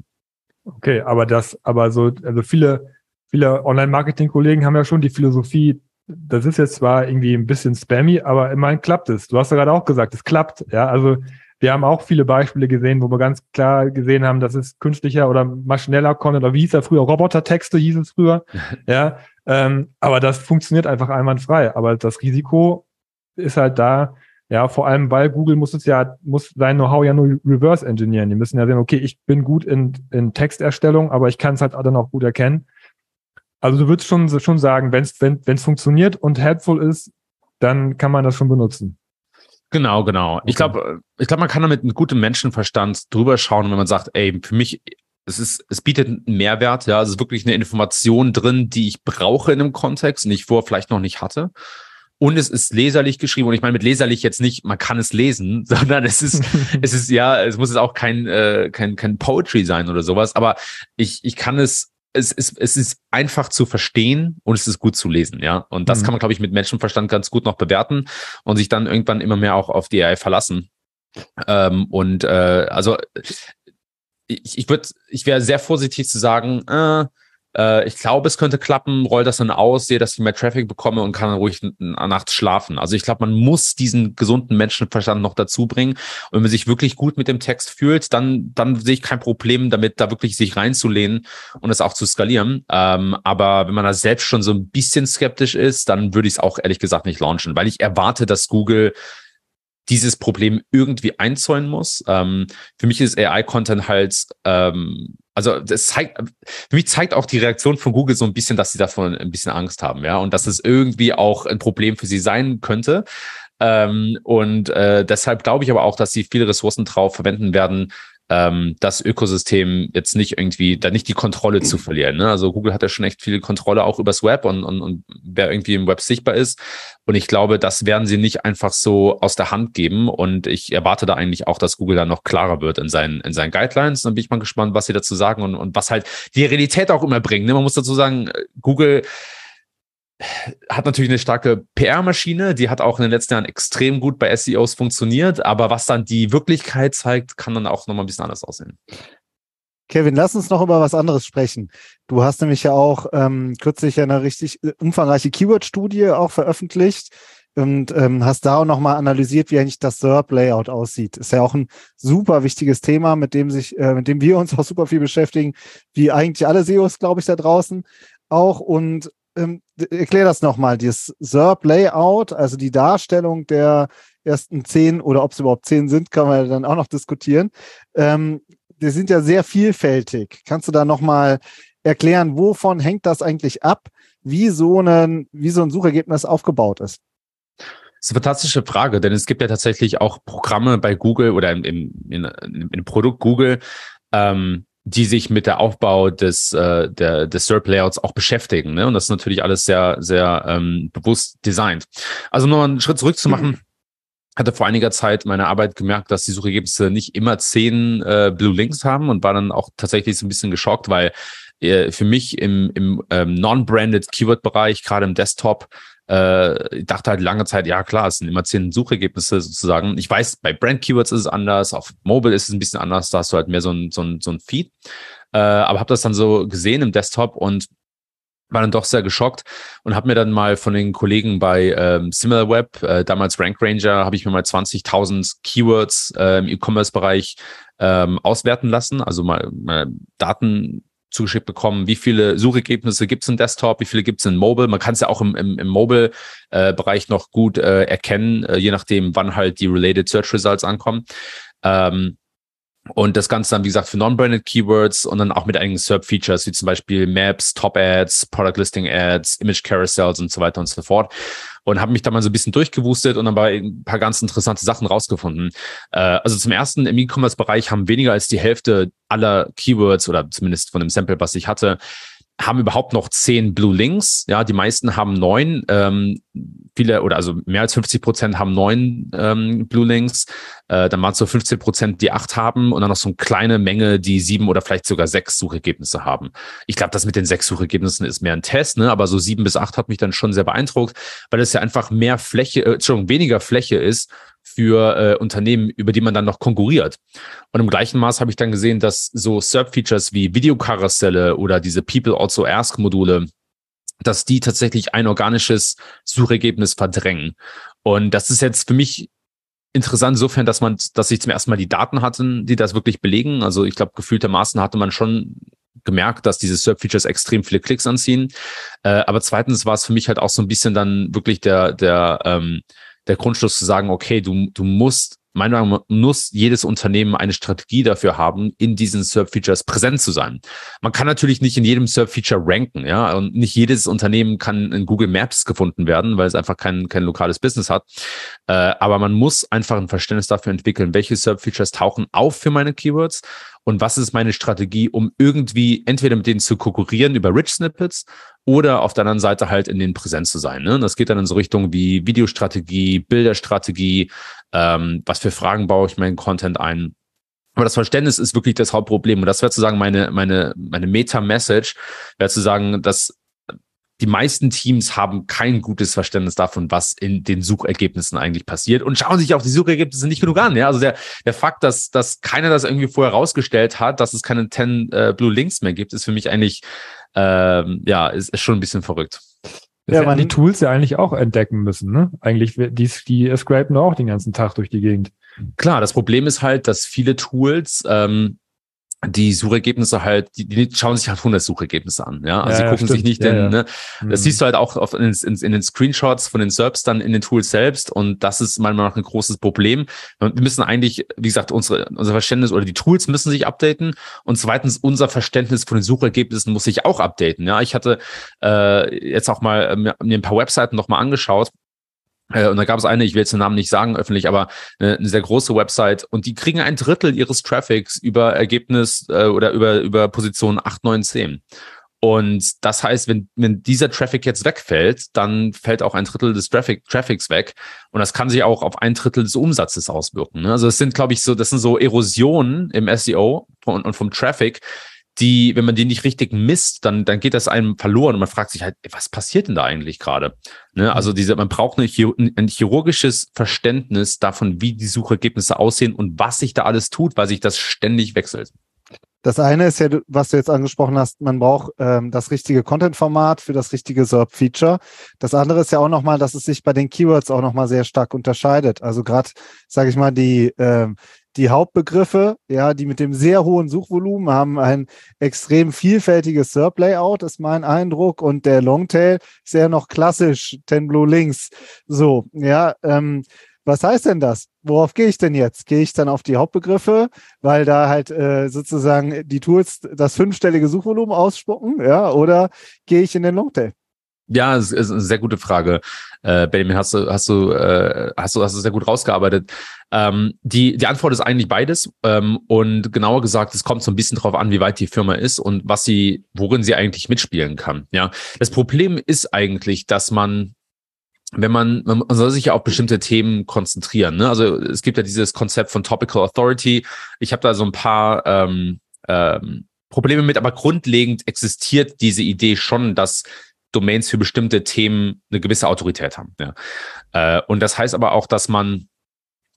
Okay, aber das, aber so, also viele, viele Online-Marketing-Kollegen haben ja schon die Philosophie, das ist jetzt zwar irgendwie ein bisschen spammy, aber immerhin klappt es. Du hast ja gerade auch gesagt, es klappt. Ja, also wir haben auch viele Beispiele gesehen, wo wir ganz klar gesehen haben, das ist künstlicher oder maschineller Content oder wie hieß er früher, Robotertexte hieß es früher. ja, ähm, aber das funktioniert einfach einwandfrei. Aber das Risiko ist halt da, ja, vor allem, weil Google muss es ja, muss sein Know-how ja nur reverse engineeren. Die müssen ja sehen, okay, ich bin gut in, in Texterstellung, aber ich kann es halt dann auch gut erkennen. Also du würdest schon, schon sagen, wenn's, wenn es funktioniert und helpful ist, dann kann man das schon benutzen. Genau, genau. Okay. Ich glaube, ich glaube, man kann damit mit gutem Menschenverstand drüber schauen, wenn man sagt, ey, für mich, es ist, es bietet einen Mehrwert, ja, es ist wirklich eine Information drin, die ich brauche in einem Kontext und ich vorher vielleicht noch nicht hatte. Und es ist leserlich geschrieben. Und ich meine mit leserlich jetzt nicht, man kann es lesen, sondern es ist, es ist ja, es muss jetzt auch kein, äh, kein, kein Poetry sein oder sowas. Aber ich, ich kann es es ist, es ist einfach zu verstehen und es ist gut zu lesen, ja. Und das mhm. kann man, glaube ich, mit Menschenverstand ganz gut noch bewerten und sich dann irgendwann immer mehr auch auf die AI verlassen. Ähm, und äh, also ich, ich würde, ich wäre sehr vorsichtig zu sagen, äh, äh, ich glaube, es könnte klappen, roll das dann aus, sehe, dass ich mehr Traffic bekomme und kann dann ruhig nachts schlafen. Also ich glaube, man muss diesen gesunden Menschenverstand noch dazu bringen. Und wenn man sich wirklich gut mit dem Text fühlt, dann, dann sehe ich kein Problem damit, da wirklich sich reinzulehnen und es auch zu skalieren. Ähm, aber wenn man da selbst schon so ein bisschen skeptisch ist, dann würde ich es auch ehrlich gesagt nicht launchen, weil ich erwarte, dass Google dieses Problem irgendwie einzäunen muss. Ähm, für mich ist AI-Content halt, ähm, also das zeigt, für mich zeigt auch die Reaktion von Google so ein bisschen, dass sie davon ein bisschen Angst haben, ja, und dass es irgendwie auch ein Problem für sie sein könnte. Ähm, und äh, deshalb glaube ich aber auch, dass sie viele Ressourcen drauf verwenden werden, ähm, das Ökosystem jetzt nicht irgendwie, da nicht die Kontrolle zu verlieren. Ne? Also Google hat ja schon echt viel Kontrolle auch übers Web und, und, und wer irgendwie im Web sichtbar ist. Und ich glaube, das werden sie nicht einfach so aus der Hand geben. Und ich erwarte da eigentlich auch, dass Google da noch klarer wird in seinen, in seinen Guidelines. Dann bin ich mal gespannt, was sie dazu sagen und, und was halt die Realität auch immer bringen. Ne? Man muss dazu sagen, Google hat natürlich eine starke PR-Maschine, die hat auch in den letzten Jahren extrem gut bei SEOs funktioniert, aber was dann die Wirklichkeit zeigt, kann dann auch nochmal ein bisschen anders aussehen. Kevin, lass uns noch über was anderes sprechen. Du hast nämlich ja auch ähm, kürzlich eine richtig äh, umfangreiche Keyword-Studie auch veröffentlicht und ähm, hast da auch nochmal analysiert, wie eigentlich das SERP-Layout aussieht. Ist ja auch ein super wichtiges Thema, mit dem sich, äh, mit dem wir uns auch super viel beschäftigen, wie eigentlich alle SEOs, glaube ich, da draußen auch. Und ähm, erklär das nochmal, dieses SERP-Layout, also die Darstellung der ersten zehn oder ob es überhaupt zehn sind, kann man dann auch noch diskutieren. Ähm, die sind ja sehr vielfältig. Kannst du da nochmal erklären, wovon hängt das eigentlich ab, wie so, ein, wie so ein Suchergebnis aufgebaut ist? Das ist eine fantastische Frage, denn es gibt ja tatsächlich auch Programme bei Google oder im, im, in, im Produkt Google, ähm, die sich mit der Aufbau des, äh, der, des SERP-Layouts auch beschäftigen. Ne? Und das ist natürlich alles sehr, sehr ähm, bewusst designt. Also nur einen Schritt zurück zu machen. Mhm hatte vor einiger Zeit meine Arbeit gemerkt, dass die Suchergebnisse nicht immer zehn äh, Blue Links haben und war dann auch tatsächlich so ein bisschen geschockt, weil äh, für mich im, im ähm, non-branded Keyword-Bereich, gerade im Desktop, äh, ich dachte halt lange Zeit, ja klar, es sind immer zehn Suchergebnisse sozusagen. Ich weiß, bei Brand-Keywords ist es anders, auf Mobile ist es ein bisschen anders, da hast du halt mehr so ein, so ein, so ein Feed. Äh, aber habe das dann so gesehen im Desktop und war dann doch sehr geschockt und habe mir dann mal von den Kollegen bei ähm, SimilarWeb, äh, damals Rank Ranger, habe ich mir mal 20.000 Keywords äh, im E-Commerce-Bereich ähm, auswerten lassen, also mal, mal Daten zugeschickt bekommen, wie viele Suchergebnisse gibt es im Desktop, wie viele gibt es in Mobile. Man kann es ja auch im, im, im Mobile-Bereich äh, noch gut äh, erkennen, äh, je nachdem, wann halt die Related Search Results ankommen. Ähm, und das Ganze dann, wie gesagt, für non-branded Keywords und dann auch mit einigen SERP-Features, wie zum Beispiel Maps, Top-Ads, Product-Listing-Ads, Image-Carousels und so weiter und so fort. Und habe mich da mal so ein bisschen durchgewustet und dann bei ein paar ganz interessante Sachen rausgefunden. Äh, also zum ersten, im E-Commerce-Bereich haben weniger als die Hälfte aller Keywords oder zumindest von dem Sample, was ich hatte, haben überhaupt noch zehn Blue Links. Ja, die meisten haben neun. Ähm, viele oder also mehr als 50 Prozent haben neun ähm, Blue Links. Äh, dann waren es so 15 Prozent, die acht haben und dann noch so eine kleine Menge, die sieben oder vielleicht sogar sechs Suchergebnisse haben. Ich glaube, das mit den sechs Suchergebnissen ist mehr ein Test, ne? aber so sieben bis acht hat mich dann schon sehr beeindruckt, weil es ja einfach mehr Fläche, äh, Entschuldigung, weniger Fläche ist für äh, Unternehmen, über die man dann noch konkurriert. Und im gleichen Maß habe ich dann gesehen, dass so SERP-Features wie Videokarusselle oder diese People Also Ask Module, dass die tatsächlich ein organisches Suchergebnis verdrängen. Und das ist jetzt für mich interessant insofern, dass man, dass ich zum ersten Mal die Daten hatten, die das wirklich belegen. Also ich glaube, gefühltermaßen hatte man schon gemerkt, dass diese SERP-Features extrem viele Klicks anziehen. Äh, aber zweitens war es für mich halt auch so ein bisschen dann wirklich der, der ähm, der Grundschluss zu sagen, okay, du, du musst meiner Meinung nach muss jedes Unternehmen eine Strategie dafür haben, in diesen SERP-Features präsent zu sein. Man kann natürlich nicht in jedem SERP-Feature ranken, ja, und nicht jedes Unternehmen kann in Google Maps gefunden werden, weil es einfach kein, kein lokales Business hat. Äh, aber man muss einfach ein Verständnis dafür entwickeln, welche SERP-Features tauchen auf für meine Keywords und was ist meine Strategie, um irgendwie entweder mit denen zu konkurrieren über Rich Snippets oder auf der anderen Seite halt in den präsent zu sein. Ne? Das geht dann in so Richtung wie Videostrategie, Bilderstrategie, ähm, was für Fragen baue ich meinen Content ein. Aber das Verständnis ist wirklich das Hauptproblem. Und das wäre zu sagen, meine, meine, meine Meta-Message wäre zu sagen, dass die meisten Teams haben kein gutes Verständnis davon, was in den Suchergebnissen eigentlich passiert und schauen sich auch die Suchergebnisse nicht genug an. Ja? Also der, der Fakt, dass, dass keiner das irgendwie vorher rausgestellt hat, dass es keine 10 äh, Blue Links mehr gibt, ist für mich eigentlich, ähm, ja, ist, ist schon ein bisschen verrückt. Das ja, man die Tools ja eigentlich auch entdecken müssen, ne? Eigentlich, die, die scrapen auch den ganzen Tag durch die Gegend. Klar, das Problem ist halt, dass viele Tools ähm, die Suchergebnisse halt, die, die schauen sich halt 100 Suchergebnisse an, ja. Also ja, sie gucken ja, sich nicht den, ja, ne, das mhm. siehst du halt auch auf, in, in, in, den Screenshots von den SERPs dann in den Tools selbst und das ist manchmal noch ein großes Problem. Wir müssen eigentlich, wie gesagt, unsere, unser Verständnis oder die Tools müssen sich updaten und zweitens unser Verständnis von den Suchergebnissen muss sich auch updaten, ja. Ich hatte äh, jetzt auch mal äh, mir ein paar Webseiten nochmal angeschaut und da gab es eine, ich will jetzt den Namen nicht sagen öffentlich, aber eine, eine, sehr große Website und die kriegen ein Drittel ihres Traffics über Ergebnis äh, oder über, über Position 8, 9, 10. Und das heißt, wenn, wenn dieser Traffic jetzt wegfällt, dann fällt auch ein Drittel des Traffic, Traffics weg. Und das kann sich auch auf ein Drittel des Umsatzes auswirken. Ne? Also es sind, glaube ich, so, das sind so Erosionen im SEO und, und vom Traffic, die, wenn man die nicht richtig misst, dann, dann geht das einem verloren und man fragt sich halt, was passiert denn da eigentlich gerade? Ne? Mhm. Also diese, man braucht eine, ein chirurgisches Verständnis davon, wie die Suchergebnisse aussehen und was sich da alles tut, weil sich das ständig wechselt. Das eine ist ja, was du jetzt angesprochen hast, man braucht ähm, das richtige Content-Format für das richtige SERP-Feature. Das andere ist ja auch nochmal, dass es sich bei den Keywords auch nochmal sehr stark unterscheidet. Also gerade, sage ich mal, die, ähm, die Hauptbegriffe, ja, die mit dem sehr hohen Suchvolumen haben ein extrem vielfältiges SERP-Layout, ist mein Eindruck. Und der Longtail ist ja noch klassisch, Ten Blue Links. So, ja, ähm, was heißt denn das? Worauf gehe ich denn jetzt? Gehe ich dann auf die Hauptbegriffe, weil da halt äh, sozusagen die Tools das fünfstellige Suchvolumen ausspucken, ja, oder gehe ich in den Longtail? Ja, das ist eine sehr gute Frage. Äh, Benjamin, hast du, hast du, äh, hast du, hast du sehr gut rausgearbeitet. Ähm, die, die Antwort ist eigentlich beides. Ähm, und genauer gesagt, es kommt so ein bisschen drauf an, wie weit die Firma ist und was sie, worin sie eigentlich mitspielen kann. Ja, das Problem ist eigentlich, dass man wenn man, man soll sich ja auf bestimmte Themen konzentrieren. Ne? Also es gibt ja dieses Konzept von Topical Authority. Ich habe da so ein paar ähm, ähm, Probleme mit, aber grundlegend existiert diese Idee schon, dass Domains für bestimmte Themen eine gewisse Autorität haben. Ja. Äh, und das heißt aber auch, dass man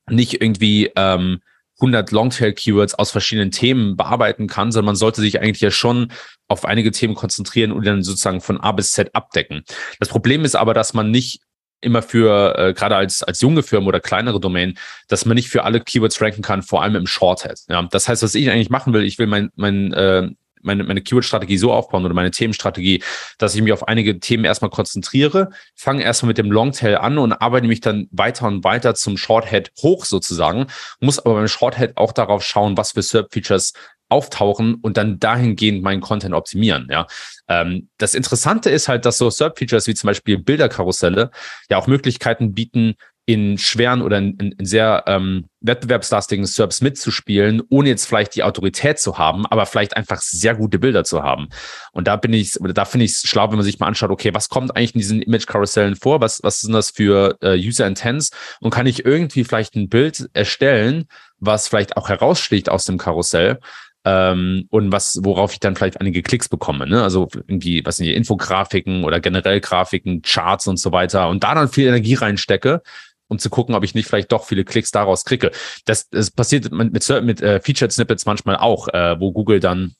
nicht irgendwie ähm, 100 Longtail-Keywords aus verschiedenen Themen bearbeiten kann, sondern man sollte sich eigentlich ja schon auf einige Themen konzentrieren und dann sozusagen von A bis Z abdecken. Das Problem ist aber, dass man nicht immer für, äh, gerade als, als junge Firmen oder kleinere Domain, dass man nicht für alle Keywords ranken kann, vor allem im Shorthead. Ja, das heißt, was ich eigentlich machen will, ich will mein, mein, äh, meine, meine Keyword-Strategie so aufbauen oder meine Themenstrategie, dass ich mich auf einige Themen erstmal konzentriere, fange erstmal mit dem Longtail an und arbeite mich dann weiter und weiter zum Shorthead hoch sozusagen, muss aber beim Shorthead auch darauf schauen, was für SERP-Features auftauchen und dann dahingehend meinen Content optimieren. Ja, ähm, das Interessante ist halt, dass so SERP-Features wie zum Beispiel Bilderkarusselle ja auch Möglichkeiten bieten, in schweren oder in, in sehr ähm, wettbewerbslastigen SERPs mitzuspielen, ohne jetzt vielleicht die Autorität zu haben, aber vielleicht einfach sehr gute Bilder zu haben. Und da bin ich, da finde ich es schlau, wenn man sich mal anschaut, okay, was kommt eigentlich in diesen Image-Karussellen vor? Was, was sind das für äh, User-Intents? Und kann ich irgendwie vielleicht ein Bild erstellen, was vielleicht auch heraussticht aus dem Karussell, ähm, und was, worauf ich dann vielleicht einige Klicks bekomme, ne? Also irgendwie, was sind die Infografiken oder generell Grafiken, Charts und so weiter und da dann viel Energie reinstecke, um zu gucken, ob ich nicht vielleicht doch viele Klicks daraus kriege. Das, das passiert mit, mit, mit äh, Featured Snippets manchmal auch, äh, wo Google dann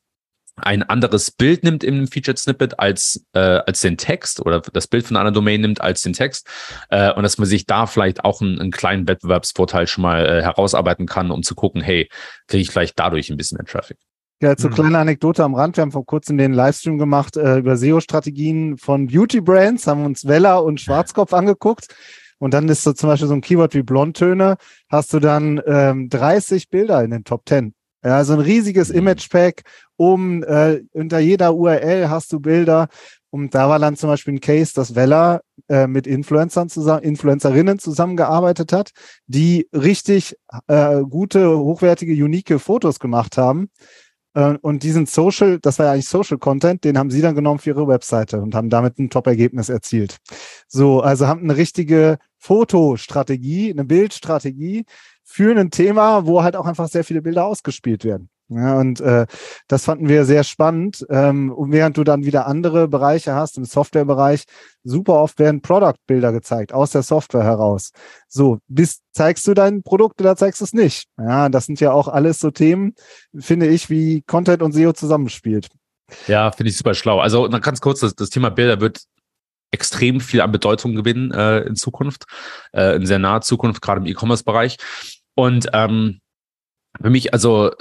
ein anderes Bild nimmt im Featured Snippet als, äh, als den Text oder das Bild von einer Domain nimmt als den Text äh, und dass man sich da vielleicht auch einen, einen kleinen Wettbewerbsvorteil schon mal äh, herausarbeiten kann, um zu gucken, hey, kriege ich vielleicht dadurch ein bisschen mehr Traffic. Ja, zur mhm. kleine Anekdote am Rand. Wir haben vor kurzem den Livestream gemacht äh, über SEO-Strategien von Beauty-Brands, haben uns Weller und Schwarzkopf angeguckt. Und dann ist so zum Beispiel so ein Keyword wie Blondtöne, hast du dann ähm, 30 Bilder in den Top 10. Ja, so ein riesiges mhm. Image-Pack, um äh, unter jeder URL hast du Bilder. Und da war dann zum Beispiel ein Case, dass Weller äh, mit Influencern zusammen, Influencerinnen zusammengearbeitet hat, die richtig äh, gute, hochwertige, unique Fotos gemacht haben. Äh, und diesen Social, das war ja eigentlich Social Content, den haben sie dann genommen für ihre Webseite und haben damit ein Top-Ergebnis erzielt. So, also haben eine richtige Fotostrategie, eine Bildstrategie, für ein Thema, wo halt auch einfach sehr viele Bilder ausgespielt werden. Ja, und äh, das fanden wir sehr spannend. Ähm, und während du dann wieder andere Bereiche hast, im Softwarebereich, super oft werden Product-Bilder gezeigt, aus der Software heraus. So, bist, zeigst du dein Produkt oder zeigst du es nicht? Ja, das sind ja auch alles so Themen, finde ich, wie Content und SEO zusammenspielt. Ja, finde ich super schlau. Also ganz kurz, das, das Thema Bilder wird extrem viel an Bedeutung gewinnen äh, in Zukunft, äh, in sehr naher Zukunft, gerade im E-Commerce-Bereich. Und ähm, für mich, also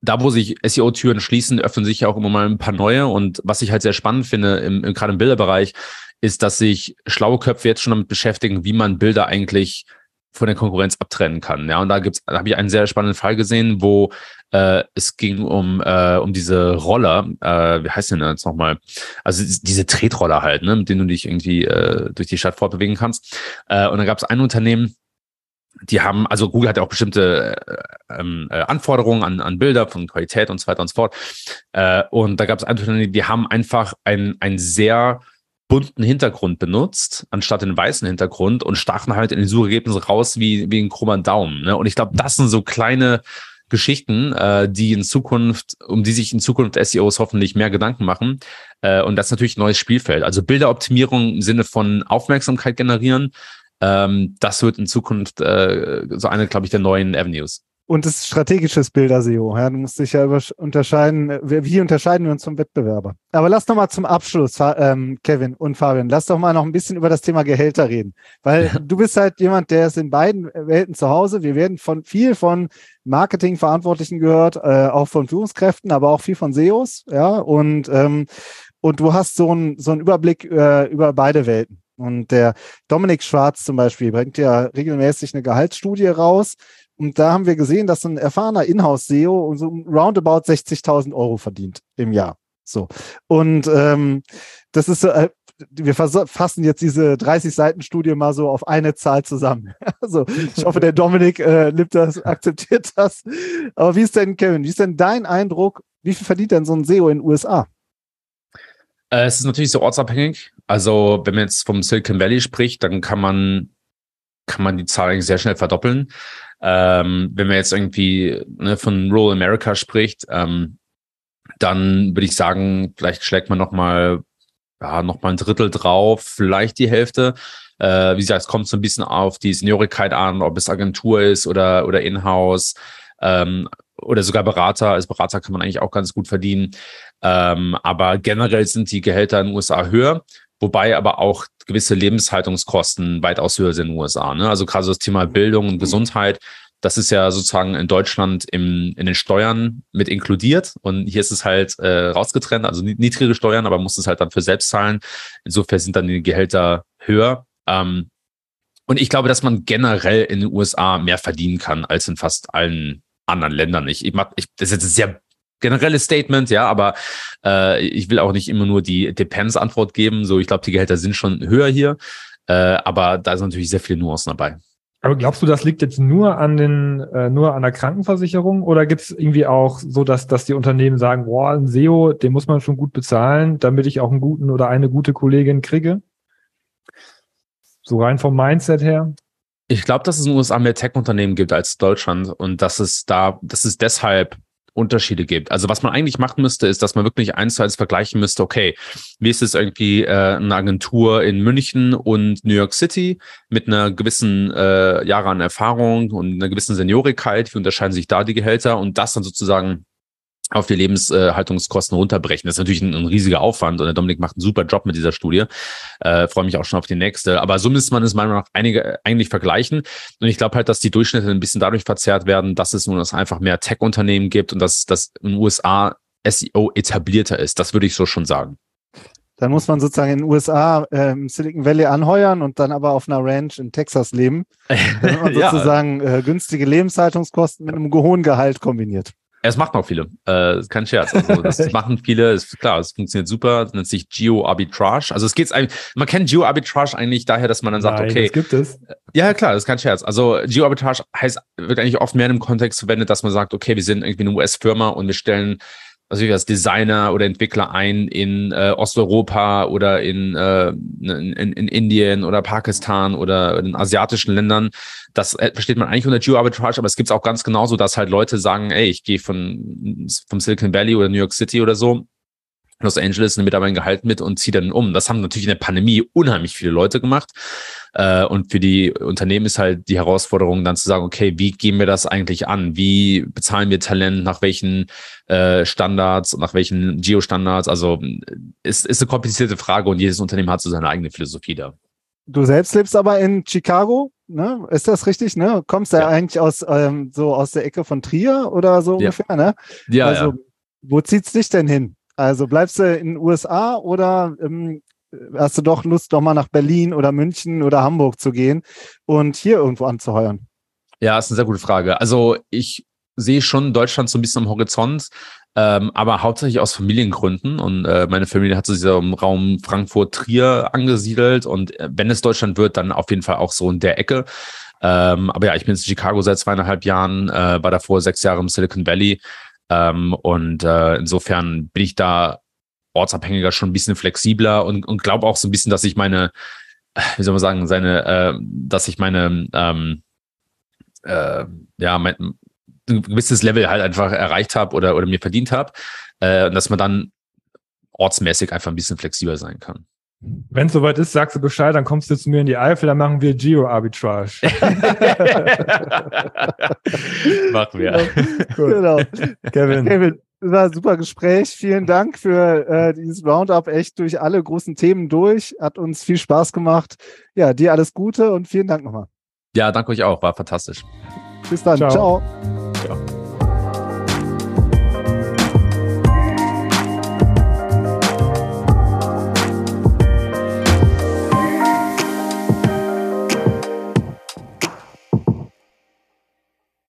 da, wo sich SEO-Türen schließen, öffnen sich ja auch immer mal ein paar neue. Und was ich halt sehr spannend finde, im, im, gerade im Bilderbereich, ist, dass sich schlaue Köpfe jetzt schon damit beschäftigen, wie man Bilder eigentlich von der Konkurrenz abtrennen kann. Ja, und da gibt's, da habe ich einen sehr spannenden Fall gesehen, wo äh, es ging um äh, um diese Roller, äh, wie heißt denn das nochmal? Also diese Tretroller halt, ne, mit denen du dich irgendwie äh, durch die Stadt fortbewegen kannst. Äh, und dann gab es ein Unternehmen, die haben, also Google hat ja auch bestimmte äh, ähm, äh, Anforderungen an, an Bilder von Qualität und so weiter und so fort. Äh, und da gab es Unternehmen, die haben einfach ein, ein sehr bunten Hintergrund benutzt, anstatt den weißen Hintergrund und stachen halt in den Suchergebnissen raus wie, wie ein krummer Daumen. Ne? Und ich glaube, das sind so kleine Geschichten, äh, die in Zukunft, um die sich in Zukunft SEOs hoffentlich mehr Gedanken machen. Äh, und das ist natürlich ein neues Spielfeld. Also Bilderoptimierung im Sinne von Aufmerksamkeit generieren, ähm, das wird in Zukunft äh, so eine, glaube ich, der neuen Avenues. Und das ist strategisches Bilder-SEO. Ja, du musst dich ja unterscheiden. Wie unterscheiden wir uns vom Wettbewerber? Aber lass noch mal zum Abschluss, ähm, Kevin und Fabian, lass doch mal noch ein bisschen über das Thema Gehälter reden. Weil ja. du bist halt jemand, der ist in beiden Welten zu Hause. Wir werden von viel von Marketingverantwortlichen gehört, äh, auch von Führungskräften, aber auch viel von SEOs. Ja, und, ähm, und du hast so einen so einen Überblick äh, über beide Welten. Und der Dominik Schwarz zum Beispiel bringt ja regelmäßig eine Gehaltsstudie raus und da haben wir gesehen, dass ein erfahrener Inhouse-SEO so roundabout 60.000 Euro verdient im Jahr. So. Und ähm, das ist, äh, wir fassen jetzt diese 30 Seiten Studie mal so auf eine Zahl zusammen. Also ich hoffe, der Dominik äh, nimmt das, akzeptiert das. Aber wie ist denn, Kevin, wie ist denn dein Eindruck? Wie viel verdient denn so ein SEO in den USA? Äh, es ist natürlich so ortsabhängig. Also wenn man jetzt vom Silicon Valley spricht, dann kann man, kann man die Zahl sehr schnell verdoppeln. Ähm, wenn man jetzt irgendwie ne, von Rural America spricht, ähm, dann würde ich sagen, vielleicht schlägt man nochmal ja, noch ein Drittel drauf, vielleicht die Hälfte. Äh, wie gesagt, es kommt so ein bisschen auf die Seniorigkeit an, ob es Agentur ist oder, oder Inhouse ähm, oder sogar Berater. Als Berater kann man eigentlich auch ganz gut verdienen. Ähm, aber generell sind die Gehälter in den USA höher wobei aber auch gewisse Lebenshaltungskosten weitaus höher sind in den USA. Ne? Also gerade das Thema Bildung und Gesundheit, das ist ja sozusagen in Deutschland im, in den Steuern mit inkludiert und hier ist es halt äh, rausgetrennt, also niedrige Steuern, aber muss es halt dann für selbst zahlen. Insofern sind dann die Gehälter höher. Ähm, und ich glaube, dass man generell in den USA mehr verdienen kann als in fast allen anderen Ländern. Ich, ich, ich das ist jetzt sehr generelles Statement, ja, aber äh, ich will auch nicht immer nur die Depends-Antwort geben. So, ich glaube, die Gehälter sind schon höher hier, äh, aber da sind natürlich sehr viele Nuancen dabei. Aber glaubst du, das liegt jetzt nur an den, äh, nur an der Krankenversicherung oder gibt es irgendwie auch so, dass, dass die Unternehmen sagen, boah, ein SEO, den muss man schon gut bezahlen, damit ich auch einen guten oder eine gute Kollegin kriege? So rein vom Mindset her? Ich glaube, dass es in den USA mehr Tech-Unternehmen gibt als Deutschland und dass es da, dass es deshalb Unterschiede gibt. Also was man eigentlich machen müsste, ist, dass man wirklich eins zu eins vergleichen müsste, okay, wie ist es irgendwie äh, eine Agentur in München und New York City mit einer gewissen äh, Jahre an Erfahrung und einer gewissen Seniorigkeit, wie unterscheiden sich da die Gehälter und das dann sozusagen auf die Lebenshaltungskosten runterbrechen. Das ist natürlich ein, ein, riesiger Aufwand und der Dominik macht einen super Job mit dieser Studie. Äh, Freue mich auch schon auf die nächste. Aber so müsste man es meiner Meinung nach einige, eigentlich vergleichen. Und ich glaube halt, dass die Durchschnitte ein bisschen dadurch verzerrt werden, dass es nun einfach mehr Tech-Unternehmen gibt und dass das in den USA SEO etablierter ist. Das würde ich so schon sagen. Dann muss man sozusagen in den USA äh, im Silicon Valley anheuern und dann aber auf einer Ranch in Texas leben. Dann man sozusagen ja. äh, günstige Lebenshaltungskosten mit einem hohen Gehalt kombiniert. Es macht noch viele. Äh, ist kein Scherz. Also das machen viele. Ist klar, es funktioniert super. Das nennt sich Geo-Arbitrage. Also es geht eigentlich, man kennt Geo-Arbitrage eigentlich daher, dass man dann sagt, Nein, okay. Das gibt es. Ja, klar, das ist kein Scherz. Also Geo-Arbitrage heißt, wird eigentlich oft mehr in einem Kontext verwendet, dass man sagt, okay, wir sind irgendwie eine US-Firma und wir stellen also als Designer oder Entwickler ein in äh, Osteuropa oder in, äh, in, in Indien oder Pakistan oder in asiatischen Ländern. Das äh, versteht man eigentlich unter Geo-Arbitrage, aber es gibt es auch ganz genauso, dass halt Leute sagen, ey, ich gehe von vom Silicon Valley oder New York City oder so Los Angeles nehme da mein Gehalt mit und ziehe dann um. Das haben natürlich in der Pandemie unheimlich viele Leute gemacht. Äh, und für die Unternehmen ist halt die Herausforderung dann zu sagen, okay, wie gehen wir das eigentlich an? Wie bezahlen wir Talent? Nach welchen äh, Standards? Nach welchen Geo-Standards? Also ist, ist eine komplizierte Frage und jedes Unternehmen hat so seine eigene Philosophie da. Du selbst lebst aber in Chicago, ne? Ist das richtig? Ne? Kommst du ja. eigentlich aus ähm, so aus der Ecke von Trier oder so ja. ungefähr, ne? Ja. Also, ja. wo zieht's dich denn hin? Also bleibst du in den USA oder ähm, hast du doch Lust, doch mal nach Berlin oder München oder Hamburg zu gehen und hier irgendwo anzuheuern? Ja, ist eine sehr gute Frage. Also ich sehe schon Deutschland so ein bisschen am Horizont, ähm, aber hauptsächlich aus Familiengründen. Und äh, meine Familie hat sich im Raum Frankfurt-Trier angesiedelt. Und äh, wenn es Deutschland wird, dann auf jeden Fall auch so in der Ecke. Ähm, aber ja, ich bin in Chicago seit zweieinhalb Jahren, äh, war davor sechs Jahre im Silicon Valley. Ähm, und äh, insofern bin ich da ortsabhängiger schon ein bisschen flexibler und, und glaube auch so ein bisschen, dass ich meine, wie soll man sagen, seine, äh, dass ich meine, ähm, äh, ja, mein, ein gewisses Level halt einfach erreicht habe oder, oder mir verdient habe, äh, dass man dann ortsmäßig einfach ein bisschen flexibler sein kann. Wenn es soweit ist, sagst du Bescheid, dann kommst du zu mir in die Eifel, dann machen wir Geo-Arbitrage. machen wir. Genau. Kevin. Kevin, war ein super Gespräch. Vielen Dank für äh, dieses Roundup. Echt durch alle großen Themen durch. Hat uns viel Spaß gemacht. Ja, dir alles Gute und vielen Dank nochmal. Ja, danke euch auch. War fantastisch. Bis dann. Ciao. Ciao.